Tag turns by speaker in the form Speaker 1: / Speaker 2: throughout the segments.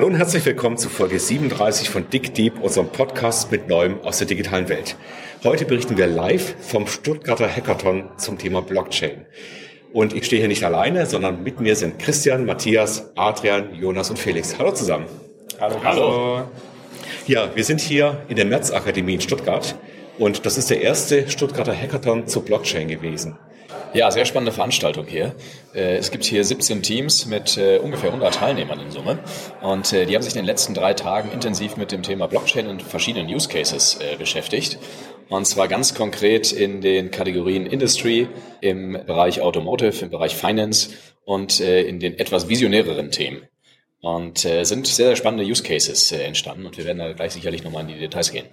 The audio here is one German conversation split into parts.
Speaker 1: Hallo und herzlich willkommen zu Folge 37 von Dick Deep, unserem Podcast mit Neuem aus der digitalen Welt. Heute berichten wir live vom Stuttgarter Hackathon zum Thema Blockchain. Und ich stehe hier nicht alleine, sondern mit mir sind Christian, Matthias, Adrian, Jonas und Felix. Hallo zusammen.
Speaker 2: Hallo. Hallo.
Speaker 1: Ja, wir sind hier in der März-Akademie in Stuttgart und das ist der erste Stuttgarter Hackathon zur Blockchain gewesen.
Speaker 2: Ja, sehr spannende Veranstaltung hier. Äh, es gibt hier 17 Teams mit äh, ungefähr 100 Teilnehmern in Summe. Und äh, die haben sich in den letzten drei Tagen intensiv mit dem Thema Blockchain und verschiedenen Use Cases beschäftigt. Und zwar ganz konkret in den Kategorien Industry, im Bereich Automotive, im Bereich Finance und in den etwas visionäreren Themen. Und sind sehr, sehr spannende Use Cases entstanden und wir werden da gleich sicherlich nochmal in die Details gehen.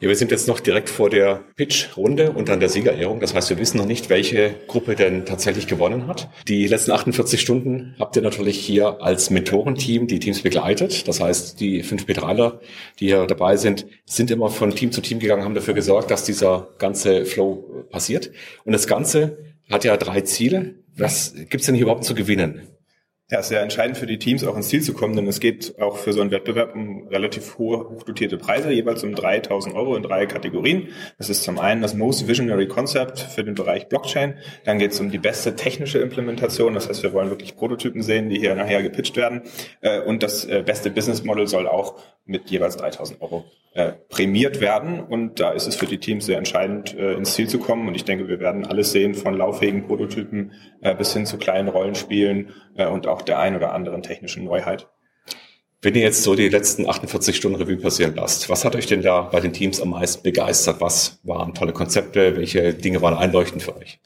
Speaker 1: Ja, wir sind jetzt noch direkt vor der Pitch-Runde und dann der Siegerehrung. Das heißt, wir wissen noch nicht, welche Gruppe denn tatsächlich gewonnen hat. Die letzten 48 Stunden habt ihr natürlich hier als Mentorenteam die Teams begleitet. Das heißt, die fünf Betraler, die hier dabei sind, sind immer von Team zu Team gegangen, haben dafür gesorgt, dass dieser ganze Flow passiert. Und das Ganze hat ja drei Ziele. Was gibt's denn hier überhaupt zu gewinnen?
Speaker 3: Ja, ist ja entscheidend für die Teams auch ins Ziel zu kommen, denn es geht auch für so einen Wettbewerb um relativ hohe, hochdotierte Preise, jeweils um 3000 Euro in drei Kategorien. Das ist zum einen das Most Visionary Concept für den Bereich Blockchain. Dann geht es um die beste technische Implementation. Das heißt, wir wollen wirklich Prototypen sehen, die hier nachher gepitcht werden. Äh, und das äh, beste Business Model soll auch mit jeweils 3000 Euro äh, prämiert werden. Und da ist es für die Teams sehr entscheidend, ins Ziel zu kommen. Und ich denke, wir werden alles sehen von lauffähigen Prototypen bis hin zu kleinen Rollenspielen und auch der ein oder anderen technischen Neuheit.
Speaker 1: Wenn ihr jetzt so die letzten 48 Stunden Revue passieren lasst, was hat euch denn da bei den Teams am meisten begeistert? Was waren tolle Konzepte? Welche Dinge waren einleuchtend für euch?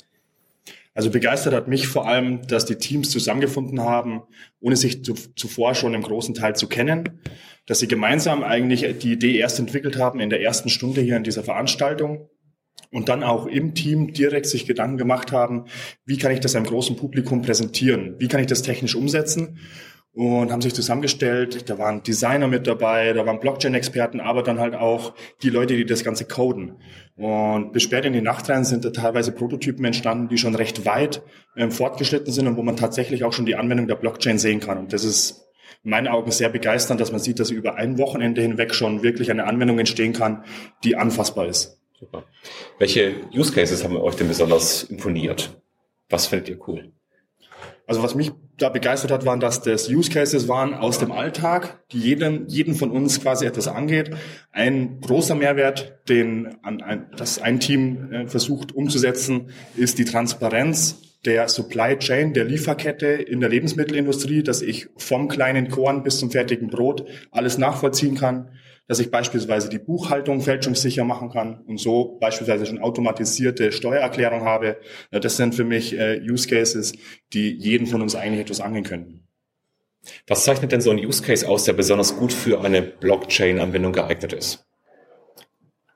Speaker 4: Also begeistert hat mich vor allem, dass die Teams zusammengefunden haben, ohne sich zu, zuvor schon im großen Teil zu kennen, dass sie gemeinsam eigentlich die Idee erst entwickelt haben in der ersten Stunde hier in dieser Veranstaltung und dann auch im Team direkt sich Gedanken gemacht haben, wie kann ich das einem großen Publikum präsentieren? Wie kann ich das technisch umsetzen? Und haben sich zusammengestellt, da waren Designer mit dabei, da waren Blockchain-Experten, aber dann halt auch die Leute, die das Ganze coden. Und bis spät in die Nacht rein sind da teilweise Prototypen entstanden, die schon recht weit ähm, fortgeschritten sind und wo man tatsächlich auch schon die Anwendung der Blockchain sehen kann. Und das ist in meinen Augen sehr begeisternd, dass man sieht, dass über ein Wochenende hinweg schon wirklich eine Anwendung entstehen kann, die anfassbar ist.
Speaker 1: Super. Welche Use Cases haben euch denn besonders imponiert? Was findet ihr cool?
Speaker 4: Also was mich da begeistert hat, waren, dass das Use Cases waren aus dem Alltag, die jeden, jeden von uns quasi etwas angeht. Ein großer Mehrwert, den an ein, das ein Team äh, versucht umzusetzen, ist die Transparenz der Supply Chain, der Lieferkette in der Lebensmittelindustrie, dass ich vom kleinen Korn bis zum fertigen Brot alles nachvollziehen kann dass ich beispielsweise die Buchhaltung fälschungssicher machen kann und so beispielsweise schon automatisierte Steuererklärung habe. Das sind für mich äh, Use Cases, die jeden von uns eigentlich etwas angehen können.
Speaker 1: Was zeichnet denn so ein Use Case aus, der besonders gut für eine Blockchain-Anwendung geeignet ist?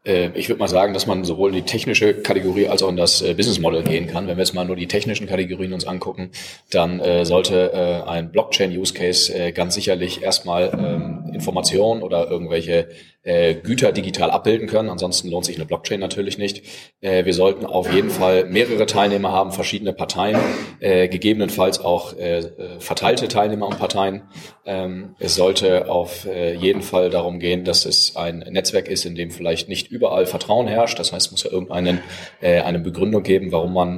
Speaker 2: Äh, ich würde mal sagen, dass man sowohl in die technische Kategorie als auch in das äh, Business Model gehen kann. Wenn wir jetzt mal nur die technischen Kategorien uns angucken, dann äh, sollte äh, ein Blockchain Use Case äh, ganz sicherlich erstmal ähm, Informationen oder irgendwelche äh, Güter digital abbilden können. Ansonsten lohnt sich eine Blockchain natürlich nicht. Äh, wir sollten auf jeden Fall mehrere Teilnehmer haben, verschiedene Parteien, äh, gegebenenfalls auch äh, äh, verteilte Teilnehmer und Parteien. Ähm, es sollte auf äh, jeden Fall darum gehen, dass es ein Netzwerk ist, in dem vielleicht nicht überall Vertrauen herrscht. Das heißt, es muss ja irgendeine äh, eine Begründung geben, warum man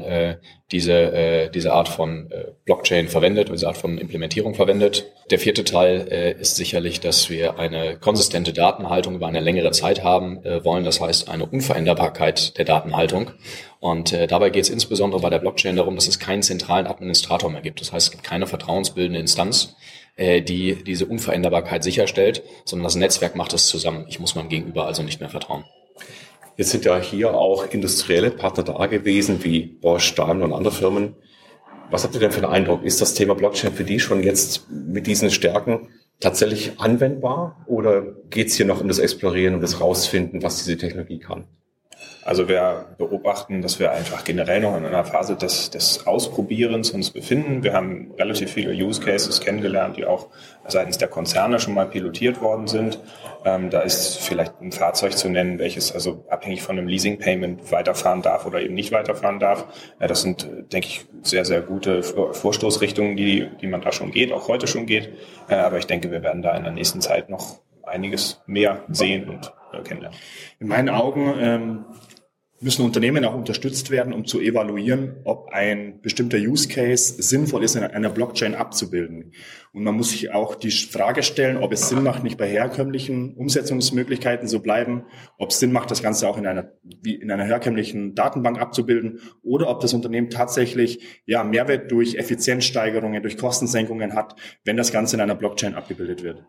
Speaker 2: diese, diese Art von Blockchain verwendet, diese Art von Implementierung verwendet. Der vierte Teil ist sicherlich, dass wir eine konsistente Datenhaltung über eine längere Zeit haben äh, wollen. Das heißt, eine Unveränderbarkeit der Datenhaltung. Und äh, dabei geht es insbesondere bei der Blockchain darum, dass es keinen zentralen Administrator mehr gibt. Das heißt, es gibt keine vertrauensbildende Instanz, äh, die diese Unveränderbarkeit sicherstellt, sondern das Netzwerk macht es zusammen. Ich muss meinem Gegenüber also nicht mehr vertrauen.
Speaker 1: Jetzt sind ja hier auch industrielle Partner da gewesen, wie Bosch, Daimler und andere Firmen. Was habt ihr denn für einen Eindruck? Ist das Thema Blockchain für die schon jetzt mit diesen Stärken tatsächlich anwendbar oder geht es hier noch um das Explorieren und das Rausfinden, was diese Technologie kann?
Speaker 3: Also wir beobachten, dass wir einfach generell noch in einer Phase des, des Ausprobierens uns befinden. Wir haben relativ viele Use Cases kennengelernt, die auch seitens der Konzerne schon mal pilotiert worden sind. Ähm, da ist vielleicht ein Fahrzeug zu nennen, welches also abhängig von einem Leasing Payment weiterfahren darf oder eben nicht weiterfahren darf. Ja, das sind, denke ich, sehr, sehr gute Vorstoßrichtungen, die, die man da schon geht, auch heute schon geht. Äh, aber ich denke, wir werden da in der nächsten Zeit noch einiges mehr sehen und äh, kennenlernen.
Speaker 4: In meinen Augen ähm, müssen Unternehmen auch unterstützt werden, um zu evaluieren, ob ein bestimmter Use Case sinnvoll ist, in einer Blockchain abzubilden. Und man muss sich auch die Frage stellen, ob es Sinn macht, nicht bei herkömmlichen Umsetzungsmöglichkeiten zu bleiben, ob es Sinn macht, das Ganze auch in einer, wie in einer herkömmlichen Datenbank abzubilden oder ob das Unternehmen tatsächlich ja, Mehrwert durch Effizienzsteigerungen, durch Kostensenkungen hat, wenn das Ganze in einer Blockchain abgebildet wird.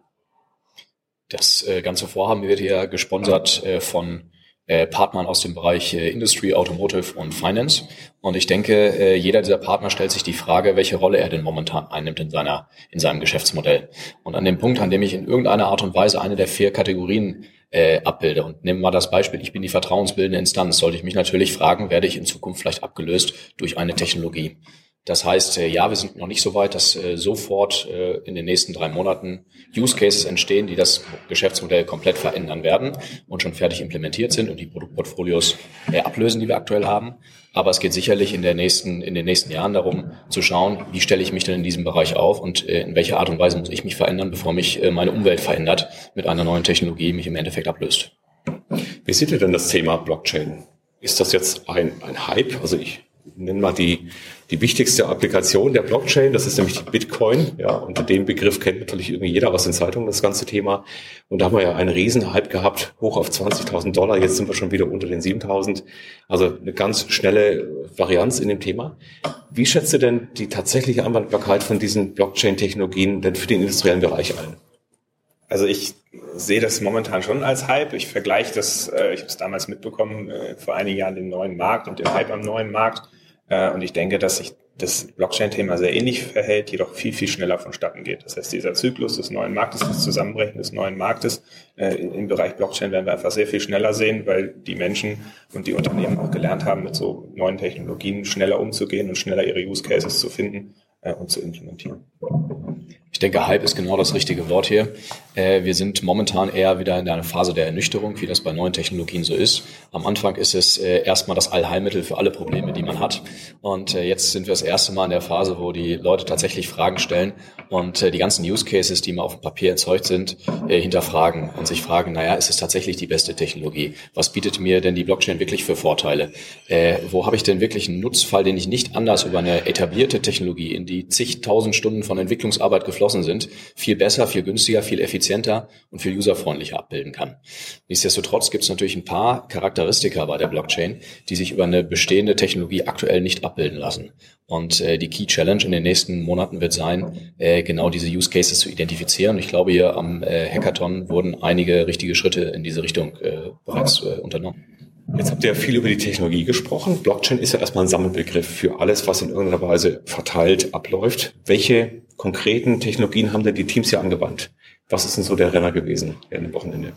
Speaker 2: Das äh, ganze Vorhaben wird ja gesponsert äh, von äh, Partnern aus dem Bereich äh, Industry, Automotive und Finance. Und ich denke, äh, jeder dieser Partner stellt sich die Frage, welche Rolle er denn momentan einnimmt in seiner, in seinem Geschäftsmodell. Und an dem Punkt, an dem ich in irgendeiner Art und Weise eine der vier Kategorien äh, abbilde. Und nehmen wir mal das Beispiel, ich bin die vertrauensbildende Instanz, sollte ich mich natürlich fragen, werde ich in Zukunft vielleicht abgelöst durch eine Technologie. Das heißt, äh, ja, wir sind noch nicht so weit, dass äh, sofort äh, in den nächsten drei Monaten Use Cases entstehen, die das Geschäftsmodell komplett verändern werden und schon fertig implementiert sind und die Produktportfolios ablösen, die wir aktuell haben. Aber es geht sicherlich in, der nächsten, in den nächsten Jahren darum, zu schauen, wie stelle ich mich denn in diesem Bereich auf und in welcher Art und Weise muss ich mich verändern, bevor mich meine Umwelt verändert mit einer neuen Technologie, mich im Endeffekt ablöst.
Speaker 1: Wie seht ihr denn das Thema Blockchain? Ist das jetzt ein, ein Hype? Also ich nenne mal die die wichtigste Applikation der Blockchain, das ist nämlich die Bitcoin. Ja, unter dem Begriff kennt natürlich irgendwie jeder aus den Zeitungen, das ganze Thema. Und da haben wir ja einen Riesenhype gehabt, hoch auf 20.000 Dollar. Jetzt sind wir schon wieder unter den 7.000. Also eine ganz schnelle Varianz in dem Thema. Wie schätzt du denn die tatsächliche Anwendbarkeit von diesen Blockchain-Technologien denn für den industriellen Bereich ein?
Speaker 3: Also ich sehe das momentan schon als Hype. Ich vergleiche das, äh, ich habe es damals mitbekommen, äh, vor einigen Jahren den neuen Markt und den Hype am neuen Markt. Äh, und ich denke, dass sich das Blockchain-Thema sehr ähnlich verhält, jedoch viel, viel schneller vonstatten geht. Das heißt, dieser Zyklus des neuen Marktes, das Zusammenbrechen des neuen Marktes äh, im Bereich Blockchain werden wir einfach sehr viel schneller sehen, weil die Menschen und die Unternehmen auch gelernt haben, mit so neuen Technologien schneller umzugehen und schneller ihre Use Cases zu finden äh, und zu implementieren.
Speaker 2: Ich denke, Hype ist genau das richtige Wort hier. Äh, wir sind momentan eher wieder in einer Phase der Ernüchterung, wie das bei neuen Technologien so ist. Am Anfang ist es äh, erstmal das Allheilmittel für alle Probleme, die man hat. Und äh, jetzt sind wir das erste Mal in der Phase, wo die Leute tatsächlich Fragen stellen und die ganzen Use Cases, die mal auf dem Papier erzeugt sind, hinterfragen und sich fragen, naja, ist es tatsächlich die beste Technologie? Was bietet mir denn die Blockchain wirklich für Vorteile? Wo habe ich denn wirklich einen Nutzfall, den ich nicht anders über eine etablierte Technologie, in die zigtausend Stunden von Entwicklungsarbeit geflossen geschlossen sind, viel besser, viel günstiger, viel effizienter und viel userfreundlicher abbilden kann. Nichtsdestotrotz gibt es natürlich ein paar Charakteristika bei der Blockchain, die sich über eine bestehende Technologie aktuell nicht abbilden lassen. Und äh, die Key Challenge in den nächsten Monaten wird sein, äh, genau diese Use Cases zu identifizieren. Ich glaube, hier am äh, Hackathon wurden einige richtige Schritte in diese Richtung äh, bereits äh, unternommen.
Speaker 1: Jetzt habt ihr ja viel über die Technologie gesprochen. Blockchain ist ja erstmal ein Sammelbegriff für alles, was in irgendeiner Weise verteilt abläuft. Welche konkreten Technologien haben denn die Teams hier angewandt? Was ist denn so der Renner gewesen während dem Wochenende?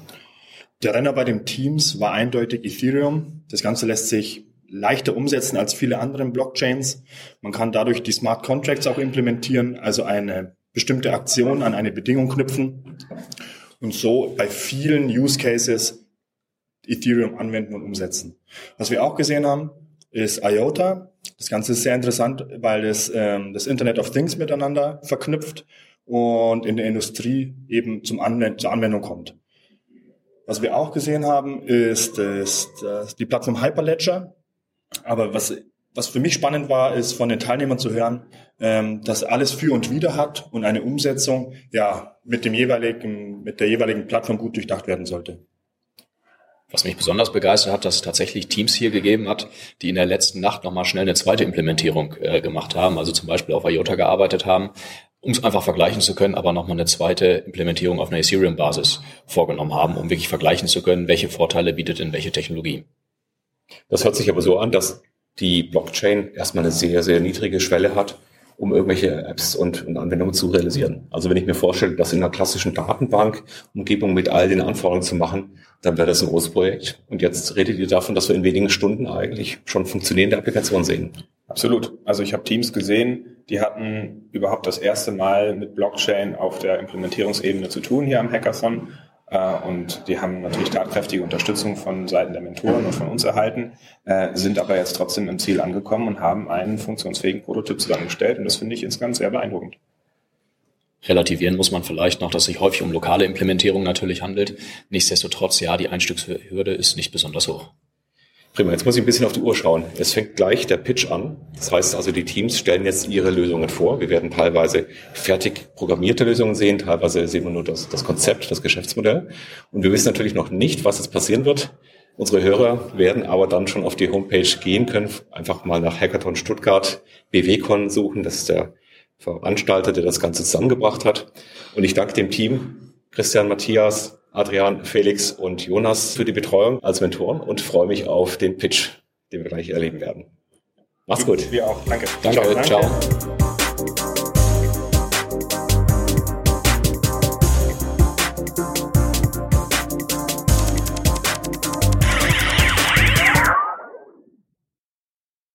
Speaker 4: Der Renner bei den Teams war eindeutig Ethereum. Das Ganze lässt sich leichter umsetzen als viele andere Blockchains. Man kann dadurch die Smart Contracts auch implementieren, also eine bestimmte Aktion an eine Bedingung knüpfen und so bei vielen Use Cases Ethereum anwenden und umsetzen. Was wir auch gesehen haben, ist IOTA. Das Ganze ist sehr interessant, weil es ähm, das Internet of Things miteinander verknüpft und in der Industrie eben zum Anwend zur Anwendung kommt. Was wir auch gesehen haben, ist, ist, ist die Plattform Hyperledger. Aber was, was für mich spannend war, ist von den Teilnehmern zu hören, ähm, dass alles für und wider hat und eine Umsetzung ja mit dem jeweiligen, mit der jeweiligen Plattform gut durchdacht werden sollte.
Speaker 2: Was mich besonders begeistert hat, dass es tatsächlich Teams hier gegeben hat, die in der letzten Nacht nochmal schnell eine zweite Implementierung äh, gemacht haben, also zum Beispiel auf IOTA gearbeitet haben, um es einfach vergleichen zu können, aber nochmal eine zweite Implementierung auf einer Ethereum-Basis vorgenommen haben, um wirklich vergleichen zu können, welche Vorteile bietet denn welche Technologie.
Speaker 1: Das hört sich aber so an, dass die Blockchain erstmal eine sehr, sehr niedrige Schwelle hat, um irgendwelche Apps und, und Anwendungen zu realisieren. Also wenn ich mir vorstelle, das in einer klassischen Datenbank-Umgebung mit all den Anforderungen zu machen, dann wäre das ein großes Projekt. Und jetzt redet ihr davon, dass wir in wenigen Stunden eigentlich schon funktionierende Applikationen sehen.
Speaker 3: Absolut. Also ich habe Teams gesehen, die hatten überhaupt das erste Mal mit Blockchain auf der Implementierungsebene zu tun hier am Hackathon. Äh, und die haben natürlich tatkräftige Unterstützung von Seiten der Mentoren und von uns erhalten, äh, sind aber jetzt trotzdem im Ziel angekommen und haben einen funktionsfähigen Prototyp zusammengestellt. Und das finde ich insgesamt sehr beeindruckend.
Speaker 2: Relativieren muss man vielleicht noch, dass sich häufig um lokale Implementierung natürlich handelt. Nichtsdestotrotz, ja, die Einstiegshürde ist nicht besonders hoch.
Speaker 1: Prima, jetzt muss ich ein bisschen auf die Uhr schauen. Es fängt gleich der Pitch an. Das heißt also, die Teams stellen jetzt ihre Lösungen vor. Wir werden teilweise fertig programmierte Lösungen sehen, teilweise sehen wir nur das, das Konzept, das Geschäftsmodell. Und wir wissen natürlich noch nicht, was jetzt passieren wird. Unsere Hörer werden aber dann schon auf die Homepage gehen können, einfach mal nach Hackathon Stuttgart BWCon suchen. Das ist der Veranstalter, der das Ganze zusammengebracht hat. Und ich danke dem Team, Christian, Matthias, Adrian, Felix und Jonas für die Betreuung als Mentoren und freue mich auf den Pitch, den wir gleich erleben werden. Mach's gut.
Speaker 3: Wir auch. Danke.
Speaker 2: Danke. ciao. ciao.